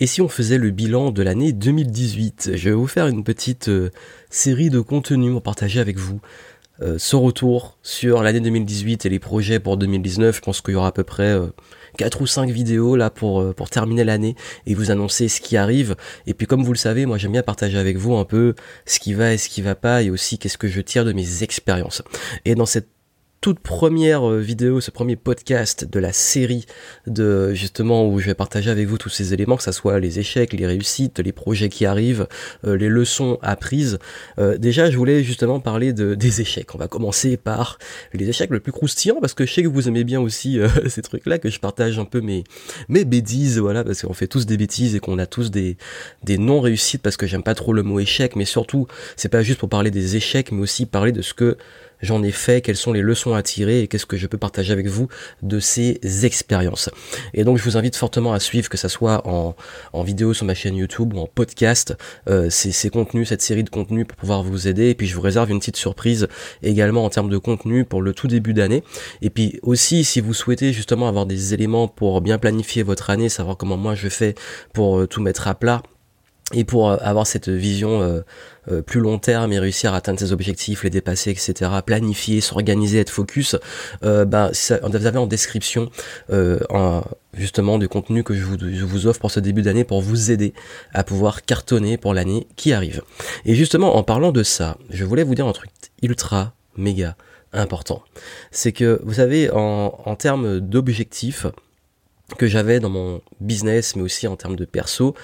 Et si on faisait le bilan de l'année 2018 Je vais vous faire une petite euh, série de contenus pour partager avec vous euh, ce retour sur l'année 2018 et les projets pour 2019. Je pense qu'il y aura à peu près euh, 4 ou 5 vidéos là pour, euh, pour terminer l'année et vous annoncer ce qui arrive. Et puis comme vous le savez, moi j'aime bien partager avec vous un peu ce qui va et ce qui va pas et aussi qu'est-ce que je tire de mes expériences. Et dans cette toute première euh, vidéo, ce premier podcast de la série de justement où je vais partager avec vous tous ces éléments, que ce soit les échecs, les réussites, les projets qui arrivent, euh, les leçons apprises. Euh, déjà, je voulais justement parler de, des échecs. On va commencer par les échecs le plus croustillants parce que je sais que vous aimez bien aussi ces trucs-là, que je partage un peu mes mes bêtises, voilà, parce qu'on fait tous des bêtises et qu'on a tous des des non réussites parce que j'aime pas trop le mot échec, mais surtout c'est pas juste pour parler des échecs, mais aussi parler de ce que j'en ai fait, quelles sont les leçons à tirer et qu'est-ce que je peux partager avec vous de ces expériences. Et donc je vous invite fortement à suivre, que ça soit en, en vidéo sur ma chaîne YouTube ou en podcast, euh, ces, ces contenus, cette série de contenus pour pouvoir vous aider. Et puis je vous réserve une petite surprise également en termes de contenu pour le tout début d'année. Et puis aussi, si vous souhaitez justement avoir des éléments pour bien planifier votre année, savoir comment moi je fais pour euh, tout mettre à plat, et pour euh, avoir cette vision euh, euh, plus long terme et réussir à atteindre ses objectifs, les dépasser, etc., planifier, s'organiser, être focus, ben, ça, vous avez en description justement du contenu que je vous, je vous offre pour ce début d'année pour vous aider à pouvoir cartonner pour l'année qui arrive. Et justement, en parlant de ça, je voulais vous dire un truc ultra, méga important. C'est que, vous savez, en, en termes d'objectifs, que j'avais dans mon business, mais aussi en termes de perso,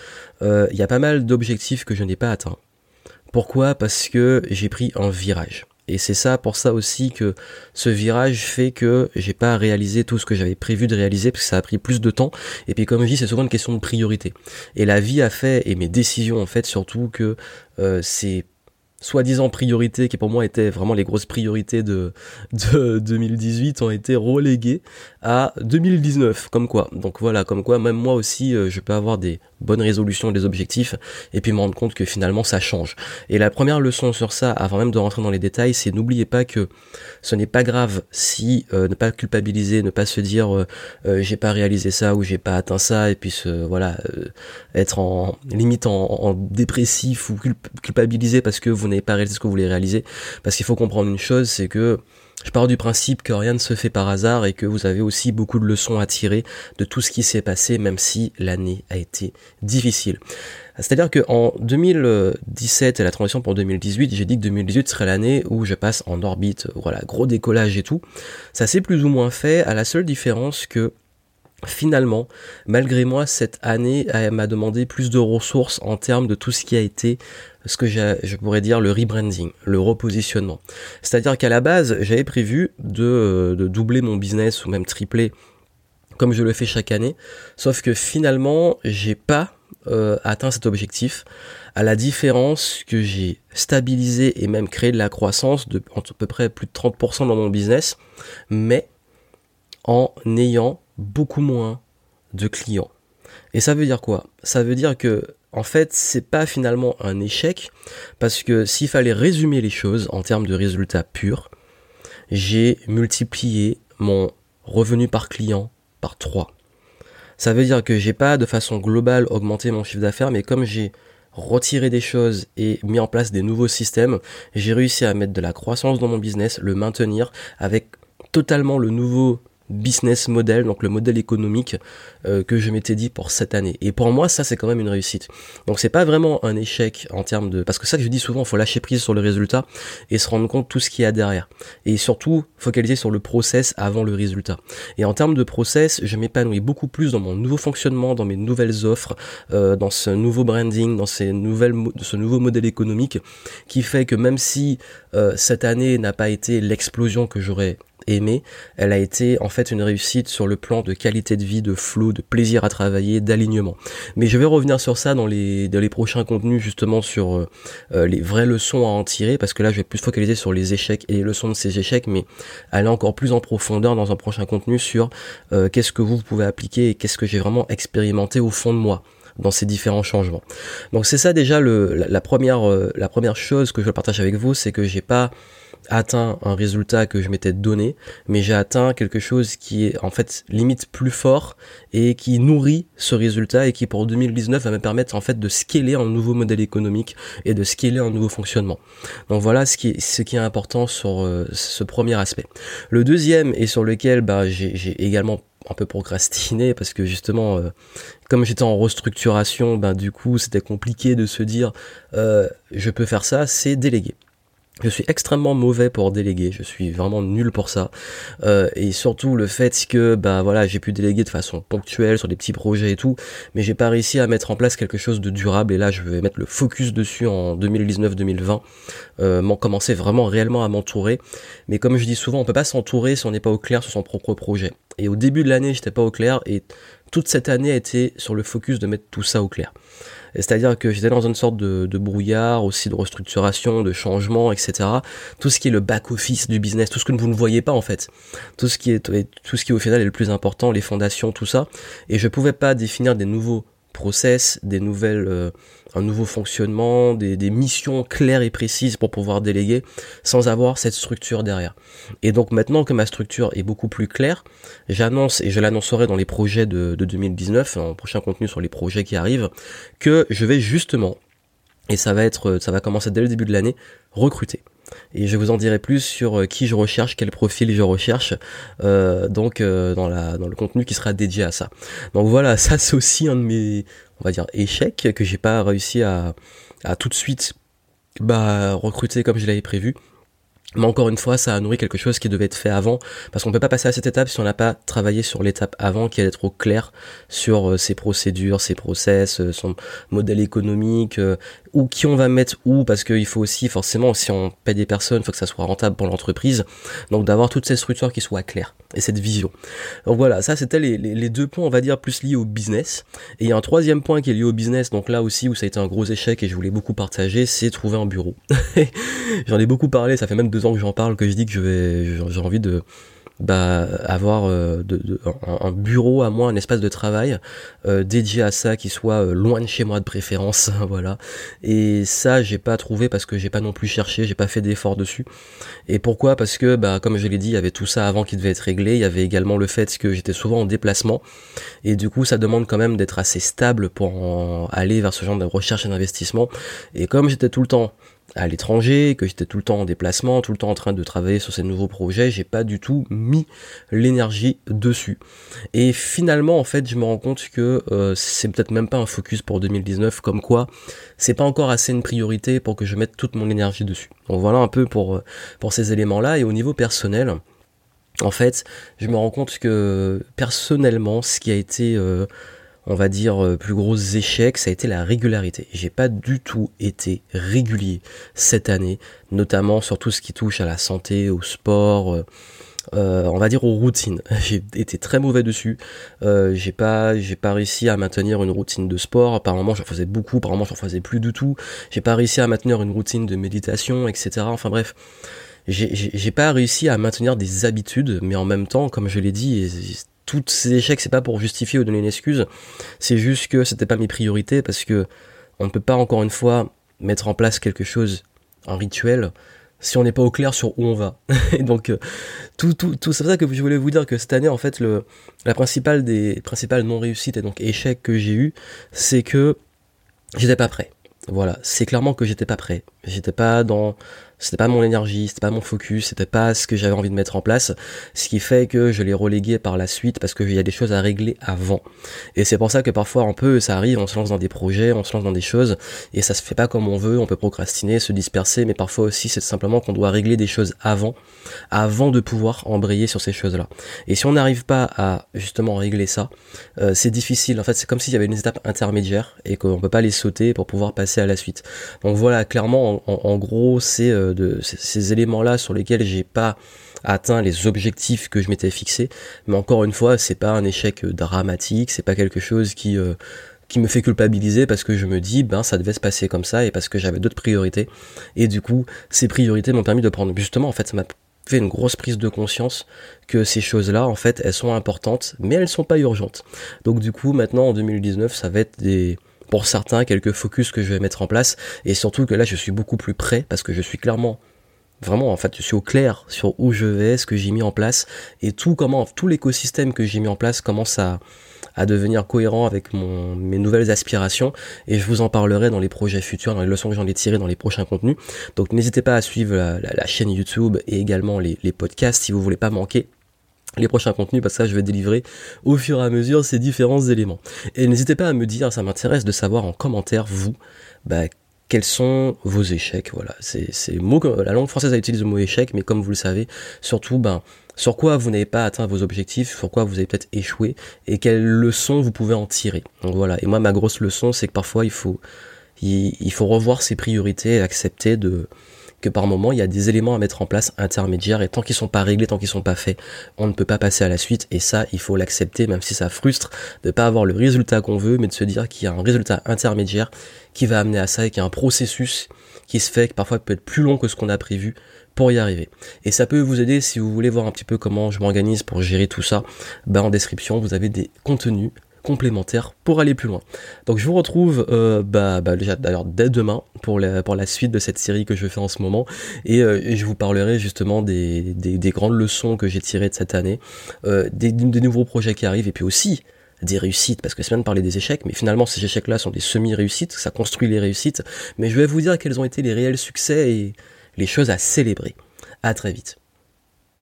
euh, il y a pas mal d'objectifs que je n'ai pas atteints. Pourquoi? Parce que j'ai pris un virage. Et c'est ça pour ça aussi que ce virage fait que j'ai pas réalisé tout ce que j'avais prévu de réaliser parce que ça a pris plus de temps. Et puis comme je dis, c'est souvent une question de priorité. Et la vie a fait et mes décisions en fait surtout que euh, c'est soi-disant priorités qui pour moi étaient vraiment les grosses priorités de, de 2018 ont été reléguées à 2019 comme quoi. Donc voilà comme quoi même moi aussi euh, je peux avoir des bonnes résolutions des objectifs et puis me rendre compte que finalement ça change et la première leçon sur ça avant même de rentrer dans les détails c'est n'oubliez pas que ce n'est pas grave si euh, ne pas culpabiliser ne pas se dire euh, j'ai pas réalisé ça ou j'ai pas atteint ça et puis se, voilà être en limite en, dépressif ou culpabiliser parce que vous n'avez pas réalisé ce que vous voulez réaliser. Parce qu'il faut comprendre une chose, c'est que je pars du principe que rien ne se fait par hasard et que vous avez aussi beaucoup de leçons à tirer de tout ce qui s'est passé, même si l'année a été difficile. C'est-à-dire qu'en 2017 et la transition pour 2018, j'ai dit que 2018 serait l'année où je passe en orbite, voilà, gros décollage et tout. Ça s'est plus ou moins fait, à la seule différence que Finalement, malgré moi, cette année m'a demandé plus de ressources en termes de tout ce qui a été ce que je pourrais dire le rebranding, le repositionnement. C'est-à-dire qu'à la base, j'avais prévu de, doubler mon business ou même tripler comme je le fais chaque année, sauf que finalement, j'ai pas euh, atteint cet objectif, à la différence que j'ai stabilisé et même créé de la croissance de à peu près plus de 30% dans mon business, mais en ayant beaucoup moins de clients. Et ça veut dire quoi? Ça veut dire que en fait, c'est pas finalement un échec parce que s'il fallait résumer les choses en termes de résultats purs, j'ai multiplié mon revenu par client par 3. Ça veut dire que j'ai pas de façon globale augmenté mon chiffre d'affaires, mais comme j'ai retiré des choses et mis en place des nouveaux systèmes, j'ai réussi à mettre de la croissance dans mon business, le maintenir avec totalement le nouveau business model, donc le modèle économique euh, que je m'étais dit pour cette année. Et pour moi, ça c'est quand même une réussite. Donc c'est pas vraiment un échec en termes de, parce que ça que je dis souvent, faut lâcher prise sur le résultat et se rendre compte de tout ce qu'il y a derrière. Et surtout focaliser sur le process avant le résultat. Et en termes de process, je m'épanouis beaucoup plus dans mon nouveau fonctionnement, dans mes nouvelles offres, euh, dans ce nouveau branding, dans ces nouvelles, ce nouveau modèle économique, qui fait que même si euh, cette année n'a pas été l'explosion que j'aurais aimé, elle a été en fait une réussite sur le plan de qualité de vie, de flow, de plaisir à travailler, d'alignement. Mais je vais revenir sur ça dans les, dans les prochains contenus justement sur euh, euh, les vraies leçons à en tirer parce que là je vais plus focaliser sur les échecs et les leçons de ces échecs mais aller encore plus en profondeur dans un prochain contenu sur euh, qu'est-ce que vous pouvez appliquer et qu'est-ce que j'ai vraiment expérimenté au fond de moi dans ces différents changements. Donc c'est ça déjà le, la, première la première chose que je partage avec vous, c'est que j'ai pas atteint un résultat que je m'étais donné, mais j'ai atteint quelque chose qui est en fait limite plus fort et qui nourrit ce résultat et qui pour 2019 va me permettre en fait de scaler un nouveau modèle économique et de scaler un nouveau fonctionnement. Donc voilà ce qui est, ce qui est important sur euh, ce premier aspect. Le deuxième et sur lequel bah, j'ai également un peu procrastiné parce que justement euh, comme j'étais en restructuration ben du coup c'était compliqué de se dire euh, je peux faire ça c'est déléguer je suis extrêmement mauvais pour déléguer, je suis vraiment nul pour ça. Euh, et surtout le fait que bah voilà, j'ai pu déléguer de façon ponctuelle sur des petits projets et tout, mais j'ai pas réussi à mettre en place quelque chose de durable. Et là, je vais mettre le focus dessus en 2019-2020, euh, m'en commencer vraiment réellement à m'entourer. Mais comme je dis souvent, on peut pas s'entourer si on n'est pas au clair sur son propre projet. Et au début de l'année, j'étais pas au clair et toute cette année a été sur le focus de mettre tout ça au clair. C'est-à-dire que j'étais dans une sorte de, brouillard, aussi de restructuration, de changement, etc. Tout ce qui est le back-office du business, tout ce que vous ne voyez pas en fait. Tout ce qui est, tout ce qui au final est le plus important, les fondations, tout ça. Et je pouvais pas définir des nouveaux process, des nouvelles, euh, un nouveau fonctionnement, des, missions claires et précises pour pouvoir déléguer sans avoir cette structure derrière. Et donc maintenant que ma structure est beaucoup plus claire, j'annonce et je l'annoncerai dans les projets de, de 2019, en prochain contenu sur les projets qui arrivent, que je vais justement, et ça va être, ça va commencer dès le début de l'année, recruter et je vous en dirai plus sur euh, qui je recherche, quel profil je recherche, euh, donc euh, dans, la, dans le contenu qui sera dédié à ça. Donc voilà, ça c'est aussi un de mes, on va dire, échecs que j'ai pas réussi à, à tout de suite bah, recruter comme je l'avais prévu. Mais encore une fois, ça a nourri quelque chose qui devait être fait avant, parce qu'on ne peut pas passer à cette étape si on n'a pas travaillé sur l'étape avant, qui est d'être au clair sur euh, ses procédures, ses process, euh, son modèle économique, euh, ou qui on va mettre où, parce qu'il faut aussi forcément, si on paie des personnes, il faut que ça soit rentable pour l'entreprise, donc d'avoir toutes ces structures qui soient claires, et cette vision. Donc voilà, ça c'était les, les, deux points, on va dire, plus liés au business. Et il y a un troisième point qui est lié au business, donc là aussi où ça a été un gros échec et je voulais beaucoup partager, c'est trouver un bureau. J'en ai beaucoup parlé, ça fait même deux ans que j'en parle que je dis que je j'ai envie de bah, euh, un, bureau à moi, un espace de travail euh, dédié à ça, qui soit euh, loin de chez moi de préférence, voilà. Et ça, j'ai pas trouvé parce que j'ai pas non plus cherché, j'ai pas fait d'effort dessus. Et pourquoi? Parce que, bah, comme je l'ai dit, il y avait tout ça avant qui devait être réglé. Il y avait également le fait que j'étais souvent en déplacement, et du coup, ça demande quand même d'être assez stable pour aller vers ce genre de recherche et d'investissement. Et comme j'étais tout le temps à l'étranger, que j'étais tout le temps en déplacement, tout le temps en train de travailler sur ces nouveaux projets, j'ai pas du tout mis l'énergie dessus. Et finalement, en fait, je me rends compte que euh, c'est peut-être même pas un focus pour 2019, comme quoi c'est pas encore assez une priorité pour que je mette toute mon énergie dessus. Donc voilà un peu pour, euh, ces éléments-là. Et au niveau personnel, en fait, je me rends compte que personnellement, ce qui a été... Euh, on va dire, euh, plus gros échec, ça a été la régularité. J'ai pas du tout été régulier cette année, notamment sur tout ce qui touche à la santé, au sport, euh, euh, on va dire aux routines. J'ai été très mauvais dessus. j'ai pas, j'ai pas réussi à maintenir une routine de sport. Apparemment, j'en faisais beaucoup. Apparemment, j'en faisais plus du tout. J'ai pas réussi à maintenir une routine de méditation, etc. Enfin bref, j'ai pas réussi à maintenir des habitudes, mais en même temps, comme je l'ai dit, tous ces échecs, c'est pas pour justifier ou donner une excuse, c'est juste que c'était pas mes priorités parce que on ne peut pas encore une fois mettre en place quelque chose, un rituel, si on n'est pas au clair sur où on va. et donc euh, tout, tout, tout c'est ça que je voulais vous dire que cette année en fait la principale des principales non réussites et donc échecs que j'ai eu, c'est que j'étais pas prêt. Voilà, c'est clairement que j'étais pas prêt. J'étais pas dans c'était pas mon énergie, c'était pas mon focus, c'était pas ce que j'avais envie de mettre en place, ce qui fait que je l'ai relégué par la suite parce qu'il y a des choses à régler avant. Et c'est pour ça que parfois un peu ça arrive, on se lance dans des projets, on se lance dans des choses et ça se fait pas comme on veut, on peut procrastiner, se disperser, mais parfois aussi c'est simplement qu'on doit régler des choses avant, avant de pouvoir embrayer sur ces choses-là. Et si on n'arrive pas à justement régler ça, euh, c'est difficile. En fait, c'est comme s'il y avait une étape intermédiaire et qu'on peut pas les sauter pour pouvoir passer à la suite. Donc voilà, clairement, en, en gros, c'est euh, de ces éléments-là sur lesquels j'ai pas atteint les objectifs que je m'étais fixé. Mais encore une fois, c'est pas un échec dramatique, c'est pas quelque chose qui euh, qui me fait culpabiliser parce que je me dis ben ça devait se passer comme ça et parce que j'avais d'autres priorités et du coup ces priorités m'ont permis de prendre justement en fait ça m'a fait une grosse prise de conscience que ces choses-là en fait elles sont importantes mais elles sont pas urgentes donc du coup maintenant en 2019 ça va être des pour certains quelques focus que je vais mettre en place et surtout que là je suis beaucoup plus prêt parce que je suis clairement vraiment en fait je suis au clair sur où je vais, ce que j'ai mis en place et tout comment tout l'écosystème que j'ai mis en place commence à à devenir cohérent avec mes nouvelles aspirations et je vous en parlerai dans les projets futurs, dans les leçons que j'en ai tirées dans les prochains contenus. Donc n'hésitez pas à suivre la, chaîne YouTube et également les, les podcasts si vous voulez pas manquer les prochains contenus parce que ça je vais délivrer au fur et à mesure ces différents éléments. Et n'hésitez pas à me dire, ça m'intéresse de savoir en commentaire vous, bah, quels sont vos échecs, voilà. C'est, mot la langue française a utilisé le mot échec, mais comme vous le savez, surtout, ben, sur quoi vous n'avez pas atteint vos objectifs, sur quoi vous avez peut-être échoué, et quelles leçons vous pouvez en tirer. Donc voilà. Et moi, ma grosse leçon, c'est que parfois, il faut, il faut revoir ses priorités et accepter de, que par moment il y a des éléments à mettre en place intermédiaires et tant qu'ils sont pas réglés, tant qu'ils sont pas faits, on ne peut pas passer à la suite et ça il faut l'accepter même si ça frustre de pas avoir le résultat qu'on veut mais de se dire qu'il y a un résultat intermédiaire qui va amener à ça et qu'il y a un processus qui se fait qui parfois peut être plus long que ce qu'on a prévu pour y arriver. Et ça peut vous aider si vous voulez voir un petit peu comment je m'organise pour gérer tout ça. Bah en description, vous avez des contenus complémentaires pour aller plus loin. Donc je vous retrouve euh, bah, bah, déjà d'ailleurs dès demain pour la, pour la suite de cette série que je fais en ce moment et, euh, je vous parlerai justement des, des, grandes leçons que j'ai tirées de cette année, euh, des, nouveaux projets qui arrivent et puis aussi des réussites, parce que c'est bien de parler des échecs, mais finalement ces échecs-là sont des semi-réussites, ça construit les réussites, mais je vais vous dire quels ont été les réels succès et les choses à célébrer. À très vite.